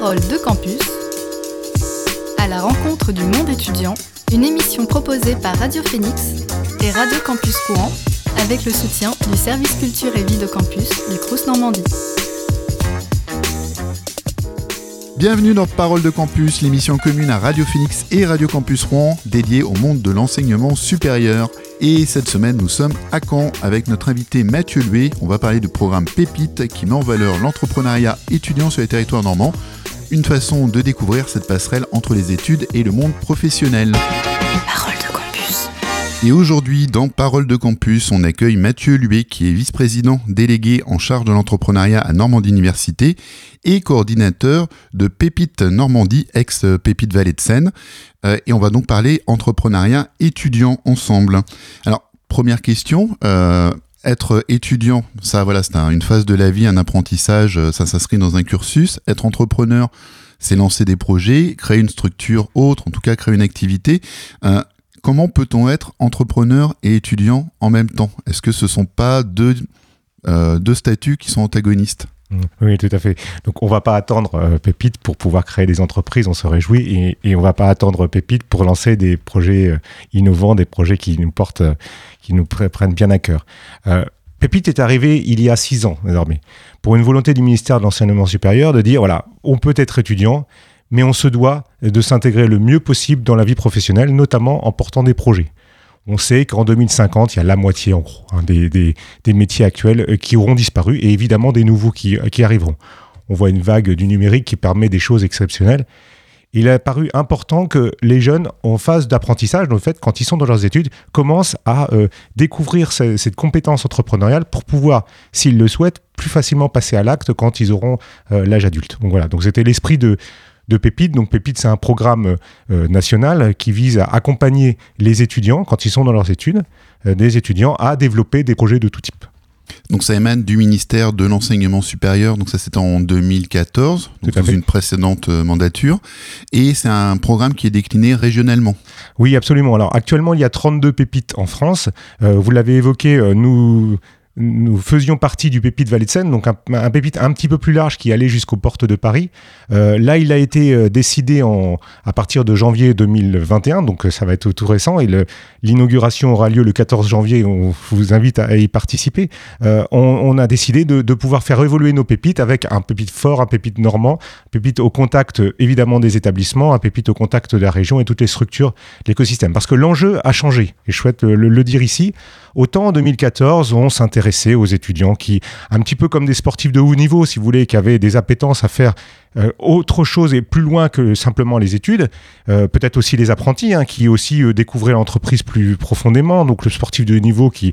Parole de campus, à la rencontre du monde étudiant, une émission proposée par Radio Phoenix et Radio Campus Courant avec le soutien du service culture et vie de campus du Crous Normandie. Bienvenue dans Parole de Campus, l'émission commune à Radio Phoenix et Radio Campus Rouen dédiée au monde de l'enseignement supérieur. Et cette semaine, nous sommes à Caen avec notre invité Mathieu Loué. On va parler du programme Pépite qui met en valeur l'entrepreneuriat étudiant sur les territoires normands. Une façon de découvrir cette passerelle entre les études et le monde professionnel. Parole de campus. Et aujourd'hui, dans Parole de Campus, on accueille Mathieu Luet, qui est vice-président délégué en charge de l'entrepreneuriat à Normandie Université et coordinateur de Pépite Normandie, ex-Pépite Vallée de Seine. Euh, et on va donc parler entrepreneuriat étudiant ensemble. Alors, première question. euh, être étudiant, ça voilà, c'est un- une phase de la vie, un apprentissage, euh, ça s'inscrit dans un cursus. Être entrepreneur, c'est lancer des projets, créer une structure autre, en tout cas créer une activité. Euh, comment peut-on être entrepreneur et étudiant en même temps? Est-ce que ce sont pas deux, euh, deux statuts qui sont antagonistes? Oui, tout à fait. Donc, on va pas attendre euh, Pépite pour pouvoir créer des entreprises, on se réjouit, et, on va pas attendre Pépite pour lancer des projets euh, innovants, des projets qui nous portent, euh, qui nous pre- prennent bien à cœur. Pépite est arrivé il y a six ans désormais, pour une volonté du ministère de l'enseignement supérieur de dire voilà, on peut être étudiant, mais on se doit de s'intégrer le mieux possible dans la vie professionnelle, notamment en portant des projets. On sait qu'en 2050, il y a la moitié, en gros, hein, des, métiers actuels euh, qui auront disparu et évidemment des nouveaux qui, euh, qui arriveront. On voit une vague du numérique qui permet des choses exceptionnelles. Il a paru important que les jeunes, en phase d'apprentissage, en fait, quand ils sont dans leurs études, commencent à euh, découvrir ce- cette compétence entrepreneuriale pour pouvoir, s'ils le souhaitent, plus facilement passer à l'acte quand ils auront l'âge adulte. Donc voilà, donc c'était l'esprit de, de Pépite. Donc Pépite, c'est un programme euh, national qui vise à accompagner les étudiants, quand ils sont dans leurs études, euh, des étudiants à développer des projets de tout type. Donc ça émane du ministère de l'enseignement supérieur, donc ça c'était en 2014, donc dans une précédente euh, mandature, et c'est un programme qui est décliné régionalement. Oui, absolument. Alors actuellement, il y a 32 pépites en France. Euh, vous l'avez évoqué, nous, nous faisions partie du pépite Vallée de Seine, donc un, pépite un petit peu plus large qui allait jusqu'aux portes de Paris. Euh, là, il a été euh, décidé à partir de janvier 2021, donc euh, ça va être tout récent, et l'inauguration aura lieu le 14 janvier. On vous invite à y participer. On, a décidé de, pouvoir faire évoluer nos pépites avec un pépite fort, un pépite normand, un pépite au contact évidemment des établissements, un pépite au contact de la région et toutes les structures l'écosystème. Parce que l'enjeu a changé, et je souhaite le, dire ici. Autant en 2014, on aux étudiants qui, un petit peu comme des sportifs de haut niveau, si vous voulez, qui avaient des appétences à faire euh, autre chose et plus loin que simplement les études, euh, peut-être aussi les apprentis hein, qui aussi euh, découvraient l'entreprise plus profondément, donc le sportif de haut niveau qui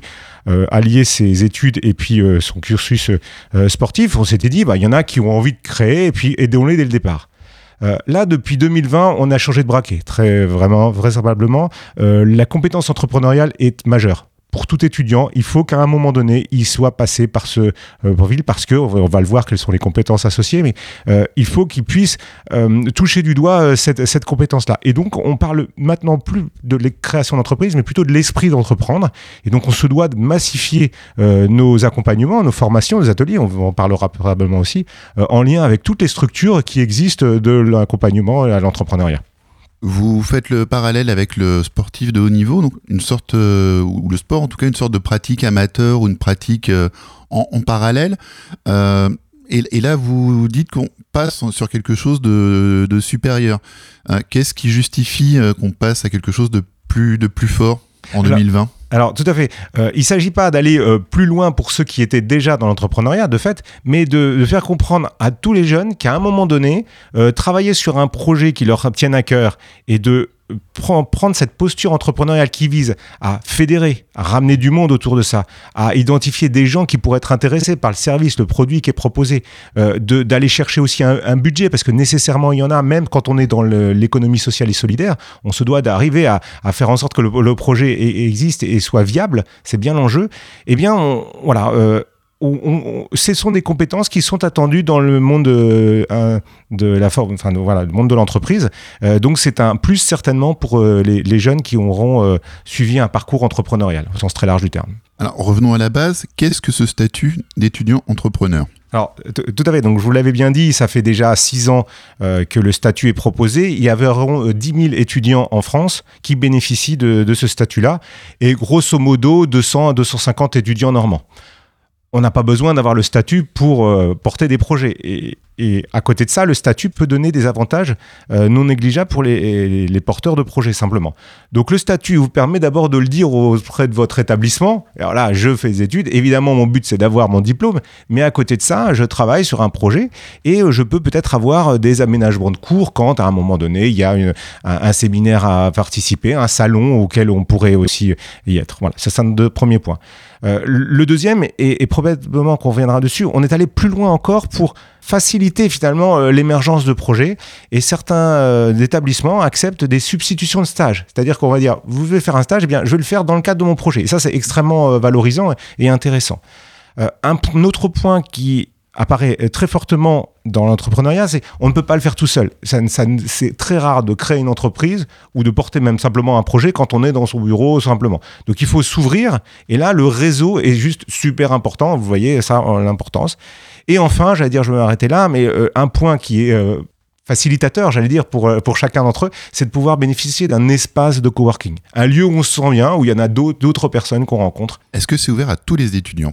alliait ses études et puis son cursus sportif, on s'était dit, bah, il y en a qui ont envie de créer et puis aidons-les dès le départ. Là, depuis 2020, on a changé de braquet. Très vraiment, vraisemblablement, euh, la compétence entrepreneuriale est majeure. Pour tout étudiant, il faut qu'à un moment donné, il soit passé par ce euh, profil parce que on va- le voir quelles sont les compétences associées, mais euh, il faut qu'il puisse euh, toucher du doigt euh, cette, cette compétence-là. Et donc, on parle maintenant plus de la création d'entreprise, mais plutôt de l'esprit d'entreprendre. Et donc, on se doit de massifier euh, nos accompagnements, nos formations, nos ateliers, on en parlera probablement aussi, euh, en lien avec toutes les structures qui existent de l'accompagnement à l'entrepreneuriat. Vous faites le parallèle avec le sportif de haut niveau, donc une sorte, euh, ou le sport en tout cas, une sorte de pratique amateur ou une pratique euh, en, en parallèle. Euh, et, et là, vous dites qu'on passe sur quelque chose de, de supérieur. Euh, Qu'est-ce qui justifie qu'on passe à quelque chose de plus, de plus fort en Alors, 2020 Alors, tout à fait. Euh, il ne s'agit pas d'aller euh, plus loin pour ceux qui étaient déjà dans l'entrepreneuriat, de fait, mais de, faire comprendre à tous les jeunes qu'à un moment donné, euh, travailler sur un projet qui leur tienne à cœur et de prendre cette posture entrepreneuriale qui vise à fédérer, à ramener du monde autour de ça, à identifier des gens qui pourraient être intéressés par le service, le produit qui est proposé, euh, d'aller chercher aussi un, budget, parce que nécessairement il y en a, même quand on est dans l'économie sociale et solidaire, on se doit d'arriver à, à faire en sorte que le, projet e- existe et soit viable, c'est bien l'enjeu. Eh bien, voilà. euh, on- on- ce sont des compétences qui sont attendues dans le monde euh, de la forme, enfin voilà, le monde de l'entreprise. Euh, donc c'est un plus certainement pour euh, les, les jeunes qui auront suivi un parcours entrepreneurial au sens très large du terme. Alors revenons à la base. Qu'est-ce que ce statut d'étudiant entrepreneur? Alors, tout à fait. Donc, je vous l'avais bien dit, ça fait déjà six ans euh, que le statut est proposé. Il y avait environ 10 000 étudiants en France qui bénéficient de, de ce statut-là. Et grosso modo, 200 à 250 étudiants normands on n'a pas besoin d'avoir le statut pour euh, porter des projets. Et, à côté de ça, le statut peut donner des avantages euh, non négligeables pour les, porteurs de projets, simplement. Donc le statut vous permet d'abord de le dire auprès de votre établissement. Alors là, je fais des études. Évidemment, mon but, c'est d'avoir mon diplôme. Mais à côté de ça, je travaille sur un projet et euh, je peux peut-être avoir des aménagements de cours quand, à un moment donné, il y a un, séminaire à participer, un salon auquel on pourrait aussi y être. Voilà, c'est un deux premiers points. Euh, le deuxième, et, probablement qu'on reviendra dessus, on est allé plus loin encore pour faciliter finalement euh, l'émergence de projets et certains euh, établissements acceptent des substitutions de stage. C'est-à-dire qu'on va dire, vous voulez faire un stage, eh bien, je vais le faire dans le cadre de mon projet. Et ça, c'est extrêmement valorisant et intéressant. un autre point qui apparaît très fortement dans l'entrepreneuriat, c'est on ne peut pas le faire tout seul. c'est très rare de créer une entreprise ou de porter même simplement un projet quand on est dans son bureau simplement. Donc il faut s'ouvrir et là le réseau est juste super important. Vous voyez ça l'importance. Et enfin, j'allais dire, je vais m'arrêter là, mais euh, un point qui est euh, facilitateur, j'allais dire, pour, euh, pour chacun d'entre eux, c'est de pouvoir bénéficier d'un espace de coworking. Un lieu où on se sent bien, où il y en a d'autres personnes qu'on rencontre. Est-ce que c'est ouvert à tous les étudiants?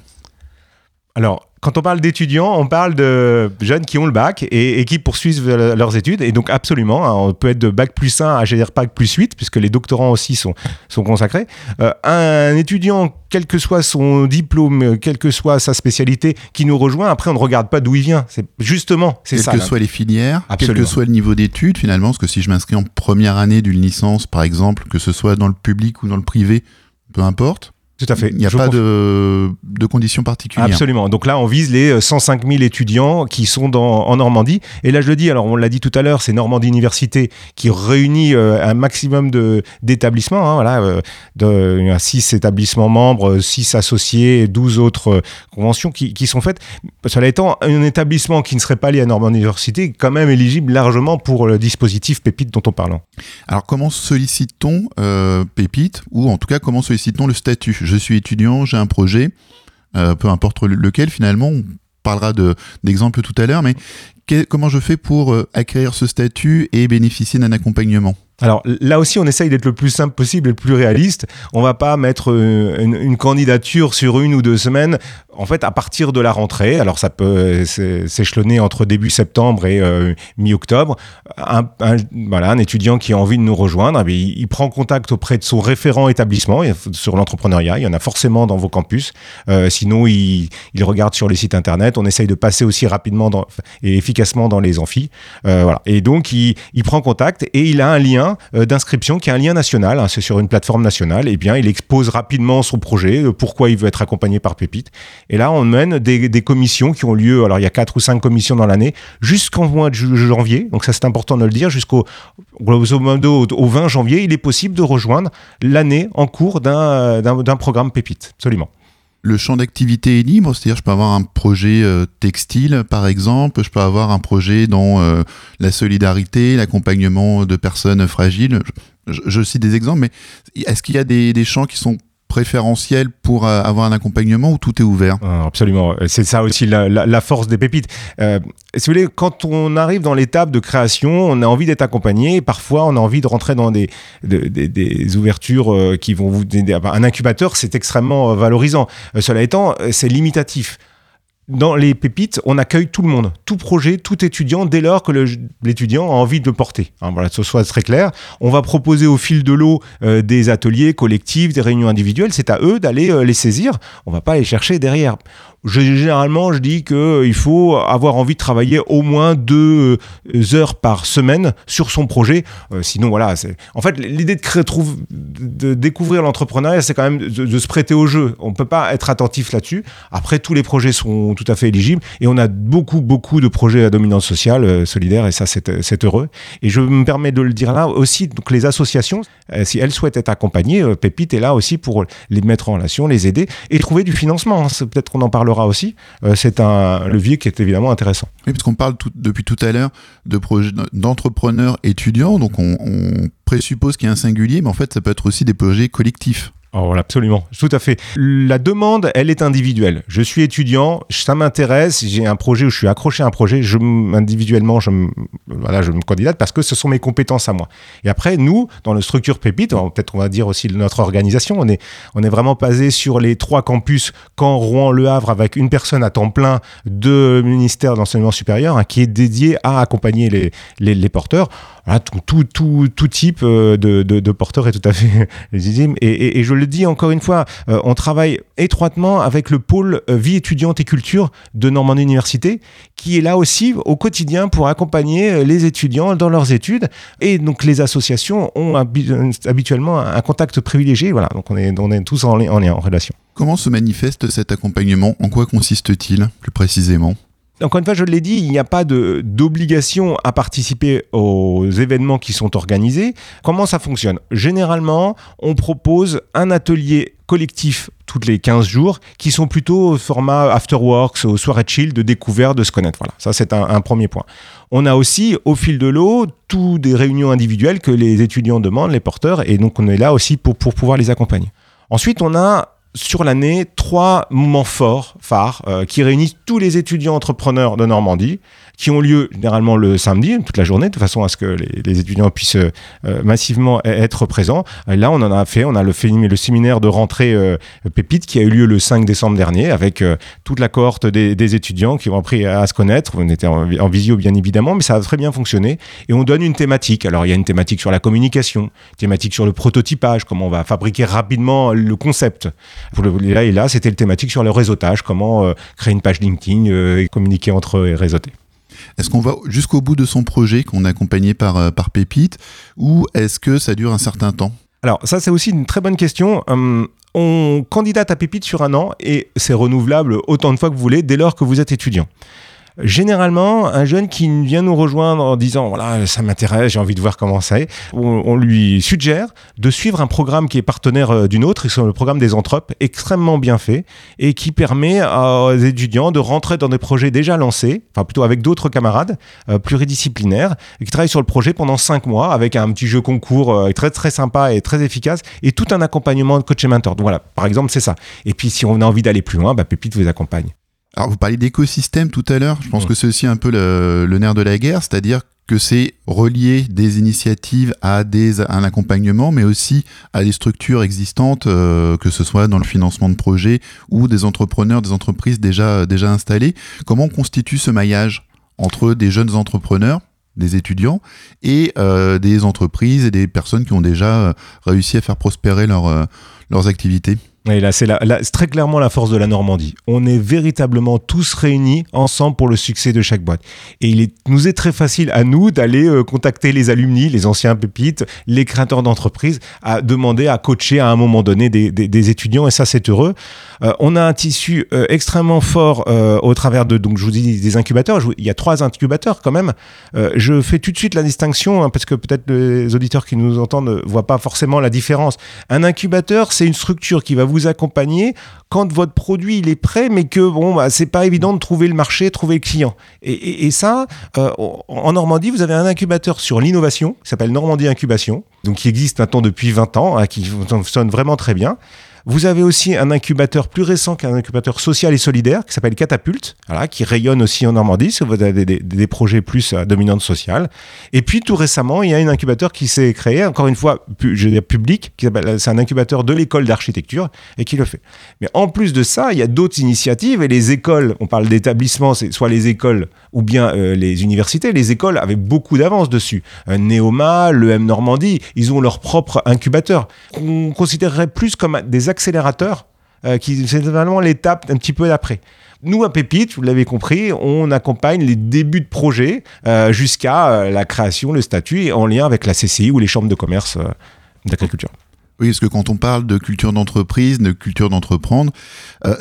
Alors, quand on parle d'étudiants, on parle de jeunes qui ont le bac et, qui poursuivent leurs études. Et donc, absolument, hein, on peut être de bac plus 1 à, dire, bac plus 8, puisque les doctorants aussi sont, sont consacrés. Euh, un étudiant, quel que soit son diplôme, quelle que soit sa spécialité, qui nous rejoint, après, on ne regarde pas d'où il vient. C'est justement, c'est ça. Quelles que soient les filières, quel que soit le niveau d'études, finalement, parce que si je m'inscris en première année d'une licence, par exemple, que ce soit dans le public ou dans le privé, peu importe, tout à fait. Il n'y a pas de, de, conditions particulières. Absolument. Donc là, on vise les 105 000 étudiants qui sont dans, en Normandie. Et là, je le dis, alors on l'a dit tout à l'heure, c'est Normandie Université qui réunit euh, un maximum d'établissements. Hein, voilà, euh, de, il y a 6 établissements membres, 6 associés, 12 autres euh, conventions qui, qui, sont faites. Cela étant, un établissement qui ne serait pas lié à Normandie Université est quand même éligible largement pour le dispositif Pépite dont on parle. Alors comment sollicite-t-on Pépite ou en tout cas comment sollicite-t-on le statut? Je suis étudiant, j'ai un projet, euh, peu importe lequel finalement, on parlera d'exemples tout à l'heure, mais comment je fais pour euh, acquérir ce statut et bénéficier d'un accompagnement? Alors là aussi, on essaye d'être le plus simple possible et le plus réaliste. On va pas mettre euh, une, candidature sur une ou deux semaines. En fait, à partir de la rentrée, alors ça peut s'échelonner entre début septembre et euh, mi-octobre, un, voilà, un étudiant qui a envie de nous rejoindre, eh il, prend contact auprès de son référent établissement sur l'entrepreneuriat. Il y en a forcément dans vos campus. Euh, sinon, il, regarde sur les sites internet. On essaye de passer aussi rapidement et efficacement dans les amphis. voilà. Et donc, il, prend contact et il a un lien euh, d'inscription qui est un lien national, hein, c'est sur une plateforme nationale, et eh bien il expose rapidement son projet, euh, pourquoi il veut être accompagné par Pépite. Et là, on mène des, commissions qui ont lieu, alors il y a quatre ou cinq commissions dans l'année, jusqu'en mois de janvier, donc ça c'est important de le dire, jusqu'au au 20 janvier, il est possible de rejoindre l'année en cours d'un programme Pépite, absolument. Le champ d'activité est libre, c'est-à-dire je peux avoir un projet euh, textile par exemple, je peux avoir un projet dans euh, la solidarité, l'accompagnement de personnes fragiles. Je, cite des exemples, mais est-ce qu'il y a des champs qui sont préférentiel pour euh, avoir un accompagnement ou tout est ouvert? Ah, Absolument, c'est ça aussi la, force des pépites. Euh, si vous voulez, quand on arrive dans l'étape de création, on a envie d'être accompagné. Parfois, on a envie de rentrer dans des, des, ouvertures euh, qui vont vous... Un incubateur, c'est extrêmement valorisant. cela étant, c'est limitatif dans les pépites, on accueille tout le monde, tout projet, tout étudiant, dès lors que l'étudiant a envie de le porter. Hein, voilà, que ce soit très clair. On va proposer au fil de l'eau euh, des ateliers collectifs, des réunions individuelles. C'est à eux d'aller euh, les saisir. On va pas les chercher derrière généralement, je dis qu'il faut avoir envie de travailler au moins deux euh, heures par semaine sur son projet. Euh, sinon, voilà. En fait, l'idée de, de découvrir l'entrepreneuriat, c'est quand même de, se prêter au jeu. On ne peut pas être attentif là-dessus. Après, tous les projets sont tout à fait éligibles et on a beaucoup, beaucoup de projets à dominance sociale euh, solidaire et ça, c'est heureux. Et je me permets de le dire là aussi, donc les associations, si elles souhaitent être accompagnées, Pépite est là aussi pour les mettre en relation, les aider et trouver du financement. Hein. Peut-être qu'on en parlera aussi, euh, c'est un levier qui est évidemment intéressant. Oui, parce qu'on parle depuis tout à l'heure d'entrepreneurs étudiants, donc on, présuppose qu'il y a un singulier, mais en fait ça peut être aussi des projets collectifs. Oh, absolument, tout à fait. La demande, elle est individuelle. Je suis étudiant, ça m'intéresse, j'ai un projet où je suis accroché à un projet, je, individuellement, je, voilà, je me candidate parce que ce sont mes compétences à moi. Et après, nous, dans le structure Pépite, peut-être on va dire aussi notre organisation, on est, on est vraiment basé sur les trois campus, Caen, Rouen, Le Havre, avec une personne à temps plein de ministère d'enseignement supérieur hein, qui est dédié à accompagner les, les, porteurs tout, tout, tout, type euh, de, de, porteurs est tout à fait légitime. Et, et, je le dis encore une fois, euh, on travaille étroitement avec le pôle euh, vie étudiante et culture de Normandie Université, qui est là aussi au quotidien pour accompagner les étudiants dans leurs études. Et donc les associations ont habituellement un contact privilégié. Voilà, donc on est, on est tous en, en, en relation. Comment se manifeste cet accompagnement? En quoi consiste-t-il plus précisément? Encore une fois, je l'ai dit, il n'y a pas d'obligation à participer aux événements qui sont organisés. Comment ça fonctionne? Généralement, on propose un atelier collectif toutes les 15 jours qui sont plutôt au format afterworks, au soirée chill, de découverte, de se connaître. Voilà, ça c'est un, premier point. On a aussi, au fil de l'eau, toutes des réunions individuelles que les étudiants demandent, les porteurs, et donc on est là aussi pour pouvoir les accompagner. Ensuite, on a sur l'année trois moments forts, phares, euh, qui réunissent tous les étudiants entrepreneurs de Normandie qui ont lieu généralement le samedi, toute la journée, de façon à ce que les, étudiants puissent euh, massivement e-, être présents. là, on en a fait, on a le, le séminaire de rentrée euh, Pépite qui a eu lieu le 5 décembre dernier avec toute la cohorte des, étudiants qui ont appris à, se connaître. On était en, visio, bien évidemment, mais ça a très bien fonctionné. Et on donne une thématique. Alors, il y a une thématique sur la communication, thématique sur le prototypage, comment on va fabriquer rapidement le concept. Le, là et là, c'était le thématique sur le réseautage, comment créer une page LinkedIn et communiquer entre eux et réseauter. Est-ce qu'on va jusqu'au bout de son projet qu'on est accompagné par, euh, par Pépite ou est-ce que ça dure un certain temps? Alors ça c'est aussi une très bonne question. Hum, on candidate à Pépite sur un an et c'est renouvelable autant de fois que vous voulez dès lors que vous êtes étudiant. Généralement, un jeune qui vient nous rejoindre en disant voilà, ça m'intéresse, j'ai envie de voir comment c'est, on, lui suggère de suivre un programme qui est partenaire euh, d'une autre, c'est le programme des Anthropes, extrêmement bien fait et qui permet aux étudiants de rentrer dans des projets déjà lancés, enfin plutôt avec d'autres camarades euh, pluridisciplinaires, et qui travaillent sur le projet pendant cinq mois avec un petit jeu concours euh, très très sympa et très efficace et tout un accompagnement de coach et mentor. Donc voilà, par exemple, c'est ça. Et puis si on a envie d'aller plus loin, bah, Pépite vous accompagne. Alors vous parliez d'écosystème tout à l'heure, je pense que c'est aussi un peu le, nerf de la guerre, c'est-à-dire que c'est relier des initiatives à, des, un accompagnement, mais aussi à des structures existantes, euh, que ce soit dans le financement de projets ou des entrepreneurs, des entreprises déjà, déjà installées. Comment on constitue ce maillage entre des jeunes entrepreneurs des étudiants et euh, des entreprises et des personnes qui ont déjà euh, réussi à faire prospérer leur, leurs activités? Et là, c'est très clairement la force de la Normandie. On est véritablement tous réunis ensemble pour le succès de chaque boîte. Et il nous est très facile à nous d'aller euh, contacter les alumni, les anciens pépites, les créateurs d'entreprises, à demander à coacher à un moment donné des, des, étudiants. Et ça, c'est heureux. Euh, on a un tissu euh, extrêmement fort au travers de, donc je vous dis, des incubateurs. il y a trois incubateurs quand même. je fais tout de suite la distinction, hein, parce que peut-être les auditeurs qui nous entendent ne voient pas forcément la différence. Un incubateur, c'est une structure qui va vous accompagner quand votre produit il est prêt, mais que bon, bah, c'est pas évident de trouver le marché, trouver le client. Et, ça, euh, en Normandie, vous avez un incubateur sur l'innovation qui s'appelle Normandie Incubation, donc qui existe maintenant depuis 20 ans, hein, qui fonctionne vraiment très bien. Vous avez aussi un incubateur plus récent qu'un incubateur social et solidaire qui s'appelle Catapulte, voilà, qui rayonne aussi en Normandie, si vous avez des, projets plus à dominante sociale. Et puis tout récemment, il y a un incubateur qui s'est créé, encore une fois, je veux dire public, c'est un incubateur de l'école d'architecture et qui le fait. Mais en plus de ça, il y a d'autres initiatives et les écoles, on parle d'établissements, c'est soit les écoles ou bien euh, les universités, les écoles avaient beaucoup d'avance dessus. Euh, Néoma, l'EM Normandie, ils ont leur propre incubateur qu'on considérerait plus comme des accélérateur euh, qui c'est vraiment l'étape un petit peu d'après. Nous, à Pépite, vous l'avez compris, on accompagne les débuts de projet euh, jusqu'à euh, la création, le statut, en lien avec la CCI ou les chambres de commerce d'agriculture. Oui, parce que quand on parle de culture d'entreprise, de culture d'entreprendre,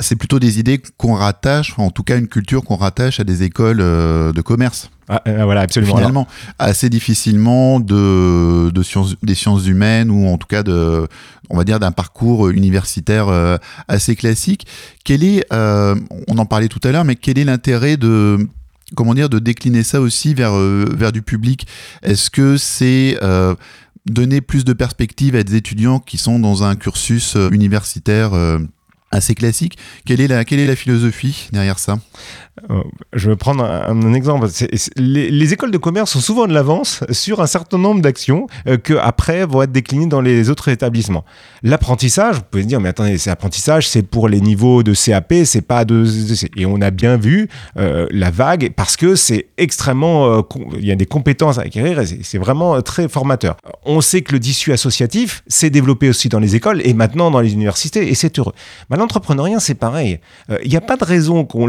c'est plutôt des idées qu'on rattache, en tout cas une culture qu'on rattache à des écoles de commerce. Ah, euh, voilà, absolument. Finalement, assez difficilement de, de sciences, des sciences humaines ou en tout cas de, on va dire d'un parcours universitaire euh, assez classique. Quel est, euh, on en parlait tout à l'heure, mais quel est l'intérêt de comment dire de décliner ça aussi vers vers du public? Est-ce que c'est donner plus de perspectives à des étudiants qui sont dans un cursus universitaire assez classique. Quelle est la, quelle est la philosophie derrière ça? euh, Je vais prendre un, exemple. les, écoles de commerce sont souvent de l'avance sur un certain nombre d'actions euh, que après vont être déclinées dans les autres établissements. L'apprentissage, vous pouvez dire, mais attendez, c'est apprentissage, c'est pour les niveaux de CAP, c'est pas de... Et on a bien vu euh, la vague parce que c'est extrêmement... il y a des compétences à acquérir c'est vraiment très formateur. On sait que le tissu associatif s'est développé aussi dans les écoles et maintenant dans les universités et c'est heureux l'entrepreneuriat, c'est pareil. Il euh, n'y a pas de raison qu'on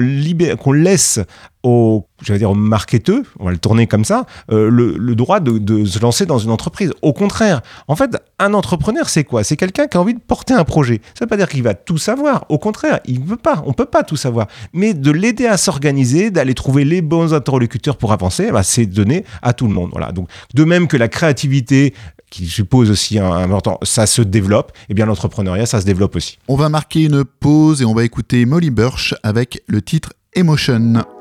qu'on laisse aux, dire, aux marketeux, on va le tourner comme ça, euh, le, droit de, se lancer dans une entreprise. Au contraire, en fait, un entrepreneur, c'est quoi? C'est quelqu'un qui a envie de porter un projet. Ça ne veut pas dire qu'il va tout savoir. Au contraire, il ne veut pas. On ne peut pas tout savoir. Mais de l'aider à s'organiser, d'aller trouver les bons interlocuteurs pour avancer, bah, c'est donné à tout le monde. Voilà. Donc, de même que la créativité, qui suppose aussi un, important, ça se développe, et eh bien l'entrepreneuriat, ça se développe aussi. On va marquer une pause et on va écouter Molly Birch avec le titre Emotion.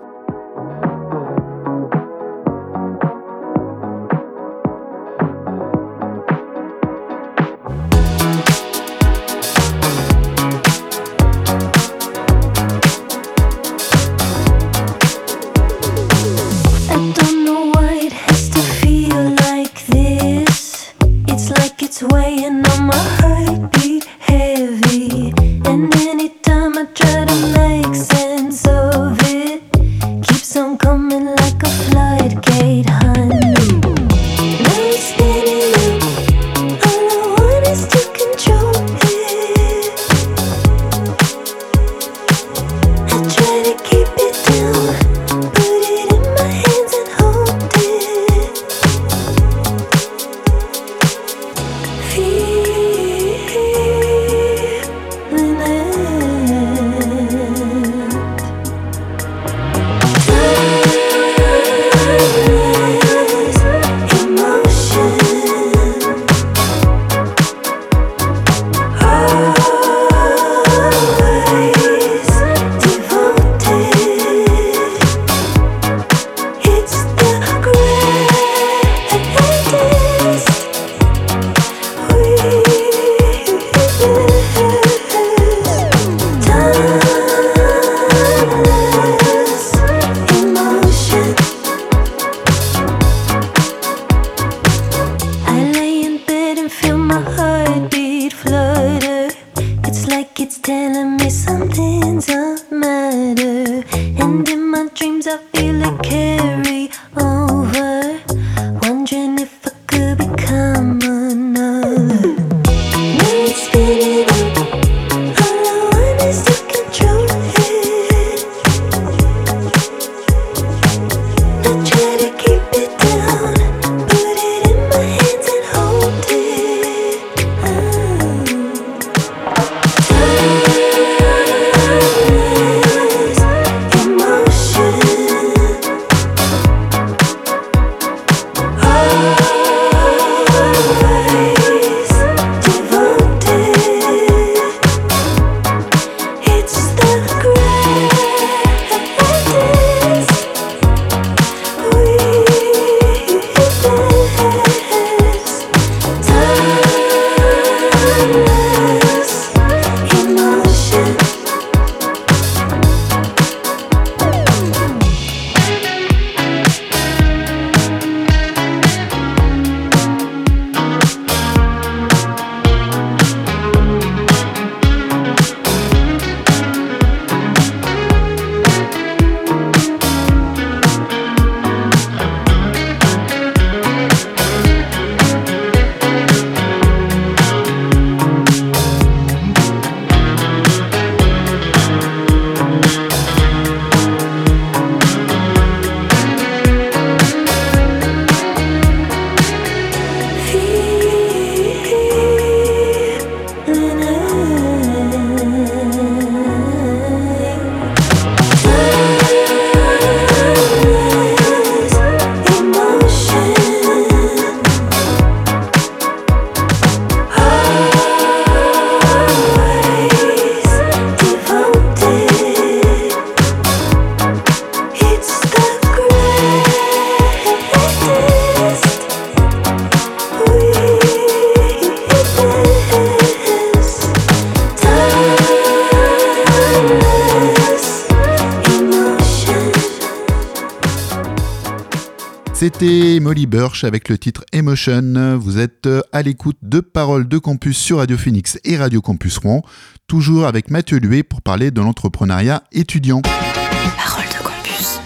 C'était Molly Birch avec le titre Emotion. Vous êtes à l'écoute de Paroles de Campus sur Radio Phoenix et Radio Campus Rouen, toujours avec Mathieu Luet pour parler de l'entrepreneuriat étudiant. Paroles de Campus.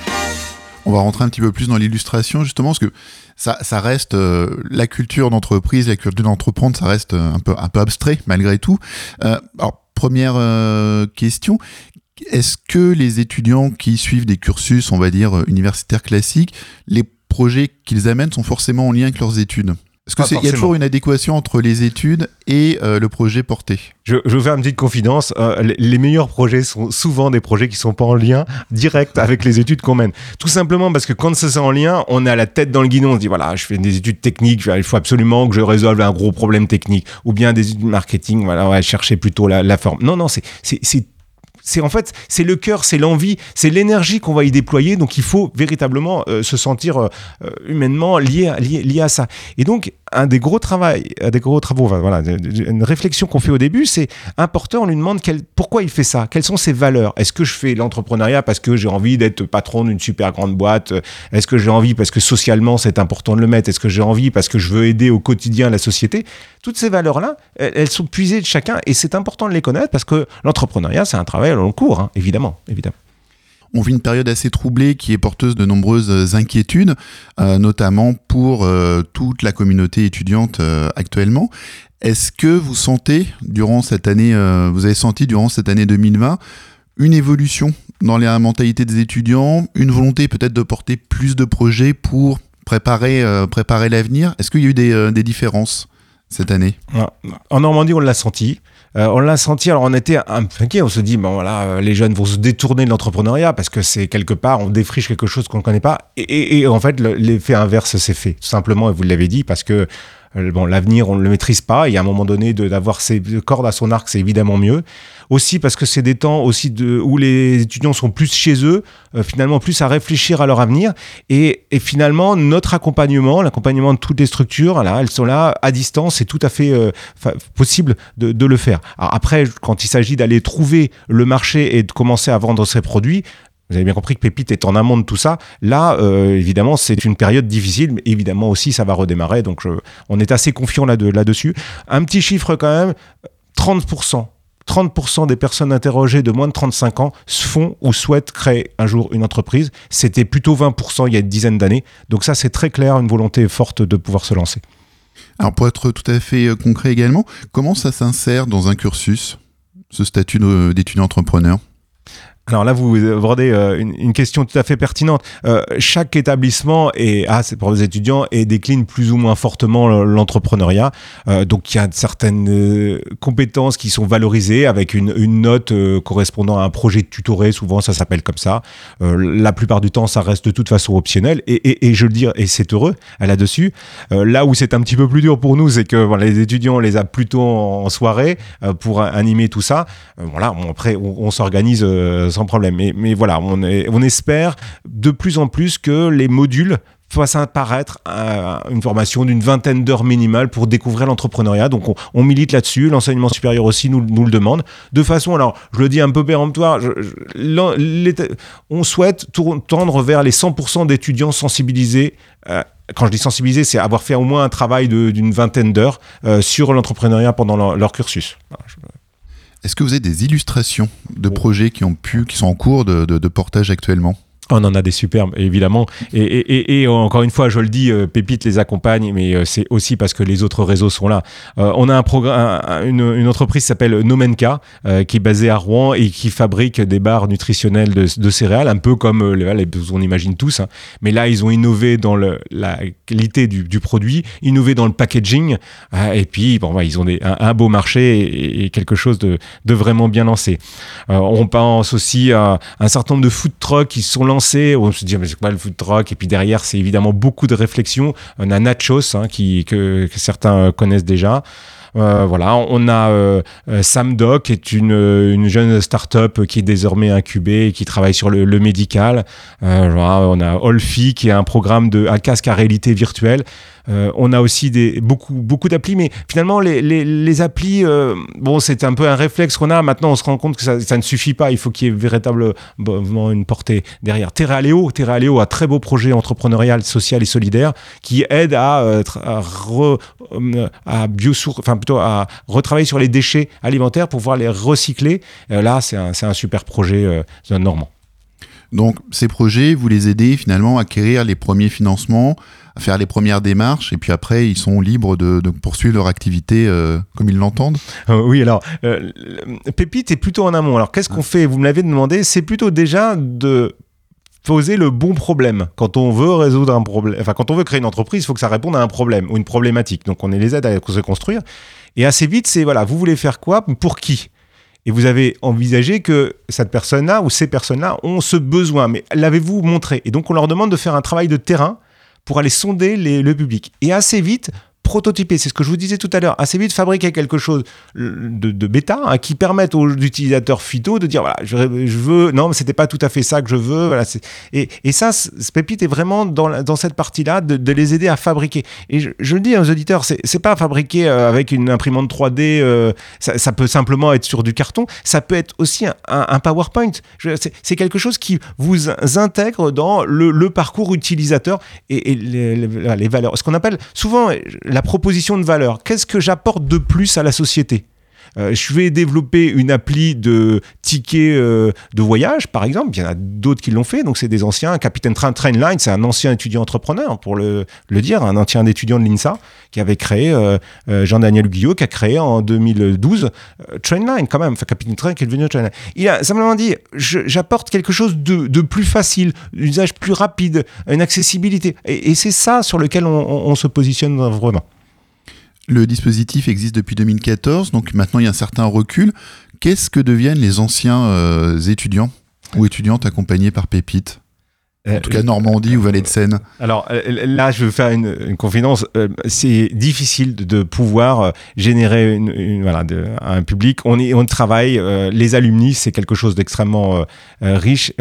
On va rentrer un petit peu plus dans l'illustration justement parce que ça, ça reste euh, la culture d'entreprise, la culture d'entreprendre, ça reste un peu, un peu abstrait malgré tout. Euh, alors, première euh, question, est-ce que les étudiants qui suivent des cursus, on va dire, universitaires classiques, les projets qu'ils amènent sont forcément en lien avec leurs études Est-ce qu'il y a toujours une adéquation entre les études et euh, le projet porté? Je, je vais faire une petite confidence. euh, les, les meilleurs projets sont souvent des projets qui sont pas en lien direct avec les études qu'on mène. Tout simplement parce que quand c'est en lien, on a la tête dans le guidon. On se dit voilà, je fais des études techniques, il faut absolument que je résolve un gros problème technique. Ou bien des études marketing, voilà, on va chercher plutôt la, la forme. Non, non, c'est c'est- en fait c'est le cœur, c'est l'envie, c'est l'énergie qu'on va y déployer. Donc il faut véritablement euh, se sentir euh, humainement lié, lié, lié à ça. Et donc un des gros travaux, un des gros travaux, voilà, une réflexion qu'on fait au début, c'est un porteur, on lui demande pourquoi il fait ça, quelles sont ses valeurs? Est-ce que je fais l'entrepreneuriat parce que j'ai envie d'être patron d'une super grande boîte? Est-ce que j'ai envie parce que socialement c'est important de le mettre Est-ce que j'ai envie parce que je veux aider au quotidien la société? Toutes ces valeurs-là, elles sont puisées de chacun et c'est important de les connaître parce que l'entrepreneuriat c'est un travail à long cours, hein, évidemment, évidemment. On vit une période assez troublée qui est porteuse de nombreuses inquiétudes, euh, notamment pour euh, toute la communauté étudiante euh, actuellement. Est-ce que vous sentez, durant cette année, euh, vous avez senti durant cette année 2020, une évolution dans la mentalité des étudiants, une volonté peut-être de porter plus de projets pour préparer, euh, préparer l'avenir? Est-ce qu'il y a eu des, euh, des différences cette année? En Normandie, on l'a senti. Euh, on l'a senti, alors on était inquiet, on se dit, bon voilà, euh, les jeunes vont se détourner de l'entrepreneuriat parce que c'est quelque part, on défriche quelque chose qu'on ne connaît pas. Et, et- et en fait, le- l'effet inverse s'est fait, tout simplement, et vous l'avez dit, parce que euh, bon, l'avenir, on ne le maîtrise pas, et à un moment donné, d'avoir ses cordes à son arc, c'est évidemment mieux. Aussi parce que c'est des temps aussi où les étudiants sont plus chez eux, euh, finalement plus à réfléchir à leur avenir, et, finalement, notre accompagnement, l'accompagnement de toutes les structures, elles sont là à distance, c'est tout à fait euh, possible de, le faire. Après, quand il s'agit d'aller trouver le marché et de commencer à vendre ses produits, vous avez bien compris que Pépite est en amont de tout ça. Là, euh, évidemment, c'est une période difficile, mais évidemment aussi, ça va redémarrer. Donc, on est assez confiant là de- là-dessus. Un petit chiffre quand même, 30%. 30% des personnes interrogées de moins de 35 ans font ou souhaitent créer un jour une entreprise. C'était plutôt 20% il y a une dizaine d'années. Donc ça, c'est très clair, une volonté forte de pouvoir se lancer. Alors pour être tout à fait euh, concret également, comment ça s'insère dans un cursus, ce statut d'étudiant entrepreneur? Alors là, vous abordez euh, une, question tout à fait pertinente. Euh, chaque établissement est, ah, c'est pour les étudiants et décline plus ou moins fortement le- l'entrepreneuriat. Euh, donc il y a certaines compétences qui sont valorisées avec une, note correspondant à un projet tutoré. Souvent, ça s'appelle comme ça. La plupart du temps, ça reste de toute façon optionnel. Et, je le dis, et c'est heureux là-dessus. Là où c'est un petit peu plus dur pour nous, c'est que les étudiants, on les a plutôt en, soirée pour animer tout ça. Voilà, après, on, s'organise sans problème. Mais, voilà, on, espère de plus en plus que les modules fassent apparaître une formation d'une vingtaine d'heures minimales pour découvrir l'entrepreneuriat. Donc on, milite là-dessus, l'enseignement supérieur aussi nous, le demande. De façon, alors je le dis un peu péremptoire, on souhaite tendre vers les 100% d'étudiants sensibilisés. euh, quand je dis sensibilisés, c'est avoir fait au moins un travail d'une vingtaine d'heures euh, sur l'entrepreneuriat pendant leur, cursus. Est-ce que vous avez des illustrations de projets qui ont pu, qui sont en cours de, de- de portage actuellement? On en a des superbes, évidemment. Et, encore une fois, je le dis, euh, Pépite les accompagne, mais euh, c'est aussi parce que les autres réseaux sont là. Euh, on a un programme, un- une, entreprise qui s'appelle Nomenka, qui est basée à Rouen et qui fabrique des barres nutritionnelles de, céréales, un peu comme euh, les, on imagine tous. hein. Mais là, ils ont innové dans la qualité du, du produit, innové dans le packaging, et puis ils ont un, beau marché et, quelque chose de, de vraiment bien lancé. On pense aussi à un certain nombre de food trucks qui sont lancés. On se dit, mais c'est quoi le food truck Et puis derrière, c'est évidemment beaucoup de réflexions. On a Nachos, hein, qui, que, certains euh, connaissent déjà. voilà, on a Samdoc, qui est une, une jeune start-up qui est désormais incubée et qui travaille sur le, médical. on a Olfi, qui est un programme de un casque à réalité virtuelle. Euh, on a aussi beaucoup, beaucoup d'applis, mais finalement, les, les, applis, euh, bon, c'est un peu un réflexe qu'on a. Maintenant, on se rend compte que ça, ne suffit pas. Il faut qu'il y ait véritablement une portée derrière. Terraléo, Terraléo a un très beau projet entrepreneurial, social et solidaire qui aide à, euh, à, enfin plutôt à retravailler sur les déchets alimentaires pour pouvoir les recycler. là, c'est un, un, super projet normand. Donc, ces projets, vous les aidez finalement à acquérir les premiers financements à faire les premières démarches et puis après ils sont libres de, poursuivre leur activité euh, comme ils l'entendent euh, Oui, alors euh, Pépite est plutôt en amont. Alors qu'est-ce qu'on fait? Vous me l'avez demandé, c'est plutôt déjà de poser le bon problème. Quand on veut résoudre un problème, enfin quand on veut créer une entreprise, il faut que ça réponde à un problème ou une problématique. Donc on les aide à se construire. Et assez vite, c'est voilà, vous voulez faire quoi? Pour qui? Et vous avez envisagé que cette personne-là ou ces personnes-là ont ce besoin, mais l'avez-vous montré? Et donc on leur demande de faire un travail de terrain pour aller sonder le public. Et assez vite, prototyper, c'est ce que je vous disais tout à l'heure, assez vite fabriquer quelque chose de, bêta hein, qui permette aux utilisateurs phyto de dire voilà, je, veux, non, mais c'était pas tout à fait ça que je veux. Voilà, et, et ça, Pépite est vraiment dans, dans cette partie-là de, les aider à fabriquer. Et je, le dis aux auditeurs, c'est pas fabriquer euh, avec une imprimante 3D, euh, ça, peut simplement être sur du carton, ça peut être aussi un, PowerPoint. C'est quelque chose qui vous intègre dans le, parcours utilisateur et, les valeurs. Ce qu'on appelle souvent la proposition de valeur. Qu'est-ce que j'apporte de plus à la société? Euh, je vais développer une appli de tickets euh, de voyage, par exemple. Il y en a d'autres qui l'ont fait. Donc, c'est des anciens. Capitaine Train Trainline, c'est un ancien étudiant entrepreneur, pour le, dire, un ancien étudiant de l'INSA qui avait créé, euh, Jean-Daniel Guyot, qui a créé en 2012 Trainline, quand même. Enfin, Capitaine Train qui est devenu Trainline. Il a simplement dit j'apporte quelque chose de, plus facile, un usage plus rapide, une accessibilité. Et, c'est ça sur lequel on, on se positionne vraiment. Le dispositif existe depuis 2014, donc maintenant il y a un certain recul. Qu'est-ce que deviennent les anciens euh, étudiants ou étudiantes accompagnés par Pépite? En tout cas, euh, Normandie ou Vallée de Seine. Alors euh, là, je veux faire une, confidence. c'est difficile de, pouvoir générer une, voilà, un public. On, est, on travaille. les alumni, c'est quelque chose d'extrêmement riche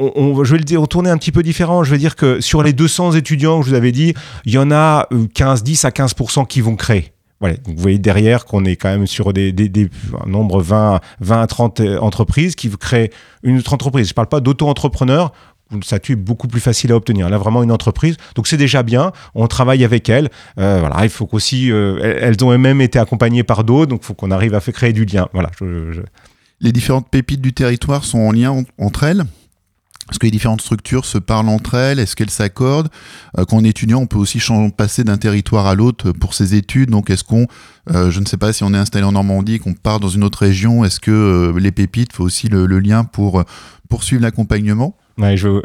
je vais le dire, retourner un petit peu différent. Je vais dire que sur les 200 étudiants que je vous avais dit, il y en a 15, euh, 10 à 15% qui vont créer. Voilà. vous voyez derrière qu'on est quand même sur des, un nombre 20, 20 à 30 euh, entreprises qui créent une autre entreprise. Je ne parle pas d'auto-entrepreneurs le statut est beaucoup plus facile à obtenir. Là, vraiment une entreprise, donc c'est déjà bien. On travaille avec elles. Euh, il faut elles ont elles-mêmes été accompagnées par d'autres, donc il faut qu'on arrive à faire créer du lien. Les différentes pépites du territoire sont en lien entre elles? Est-ce que les différentes structures se parlent entre elles Est-ce qu'elles s'accordent? Euh, Quand on est étudiant, on peut aussi passer d'un territoire à l'autre pour ses études. Donc, est-ce qu'on, euh, je ne sais pas si on est installé en Normandie, qu'on part dans une autre région, est-ce que euh, les pépites font aussi le, lien pour poursuivre l'accompagnement?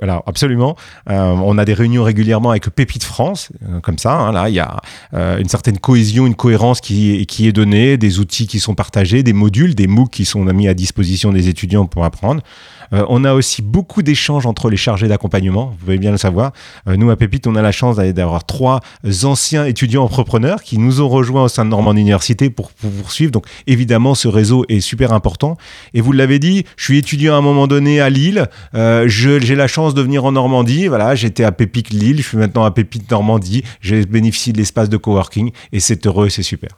Alors absolument. on a des réunions régulièrement avec Pépite France, comme ça. Hein, là, il y a une certaine cohésion, une cohérence qui, qui est donnée, des outils qui sont partagés, des modules, des MOOC qui sont mis à disposition des étudiants pour apprendre. Euh, on a aussi beaucoup d'échanges entre les chargés d'accompagnement, vous pouvez bien le savoir. Euh, nous, à Pépite, on a la chance d'avoir trois anciens étudiants entrepreneurs qui nous ont rejoints au sein de Normandie Université pour, poursuivre. Donc, évidemment, ce réseau est super important. Et vous l'avez dit, je suis étudiant à un moment donné à Lille. Euh, j'ai la chance de venir en Normandie. Voilà, j'étais à Pépite Lille, je suis maintenant à Pépite Normandie. J'ai bénéficié de l'espace de coworking et c'est heureux et c'est super.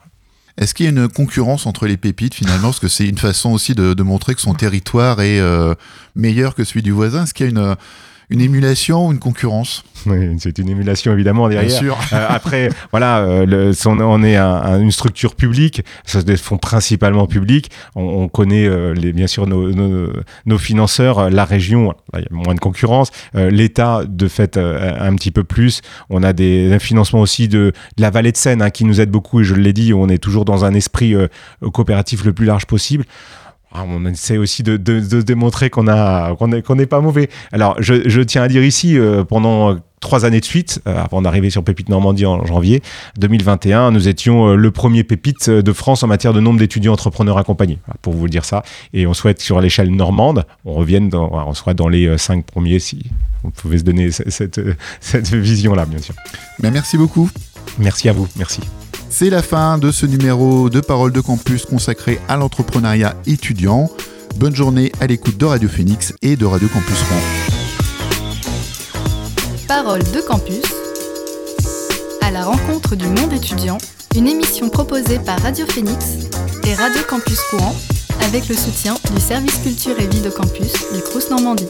Est-ce qu'il y a une concurrence entre les pépites finalement? Parce que c'est une façon aussi de, montrer que son territoire est euh, meilleur que celui du voisin. Est-ce qu'il y a une, une émulation ou une concurrence? Oui, c'est une émulation évidemment derrière. Bien sûr. Euh, après, voilà, euh, le, on, est une structure publique, ça se fonds principalement publics. On, connaît les, bien sûr nos, nos, financeurs, la région, il y a moins de concurrence, l'État de fait un petit peu plus. On a des financements aussi de, la vallée de Seine hein, qui nous aide beaucoup et je l'ai dit, on est toujours dans un esprit coopératif le plus large possible. Ah, on essaie aussi de, démontrer qu'on n'est pas mauvais. Alors, je, tiens à dire ici, euh, pendant trois années de suite, euh, avant d'arriver sur Pépite Normandie en janvier 2021, nous étions euh, le premier Pépite de France en matière de nombre d'étudiants entrepreneurs accompagnés, pour vous dire ça. Et on souhaite sur l'échelle normande, on revienne, dans, on soit dans les cinq premiers si on pouvait se donner cette, cette vision-là, bien sûr. Mais merci beaucoup. Merci à vous, merci. C'est la fin de ce numéro de Parole de Campus consacré à l'entrepreneuriat étudiant. Bonne journée à l'écoute de Radio Phoenix et de Radio Campus Rouen. Parole de Campus à la rencontre du monde étudiant, une émission proposée par Radio Phoenix et Radio Campus Rouen avec le soutien du service culture et vie de campus du Crous Normandie.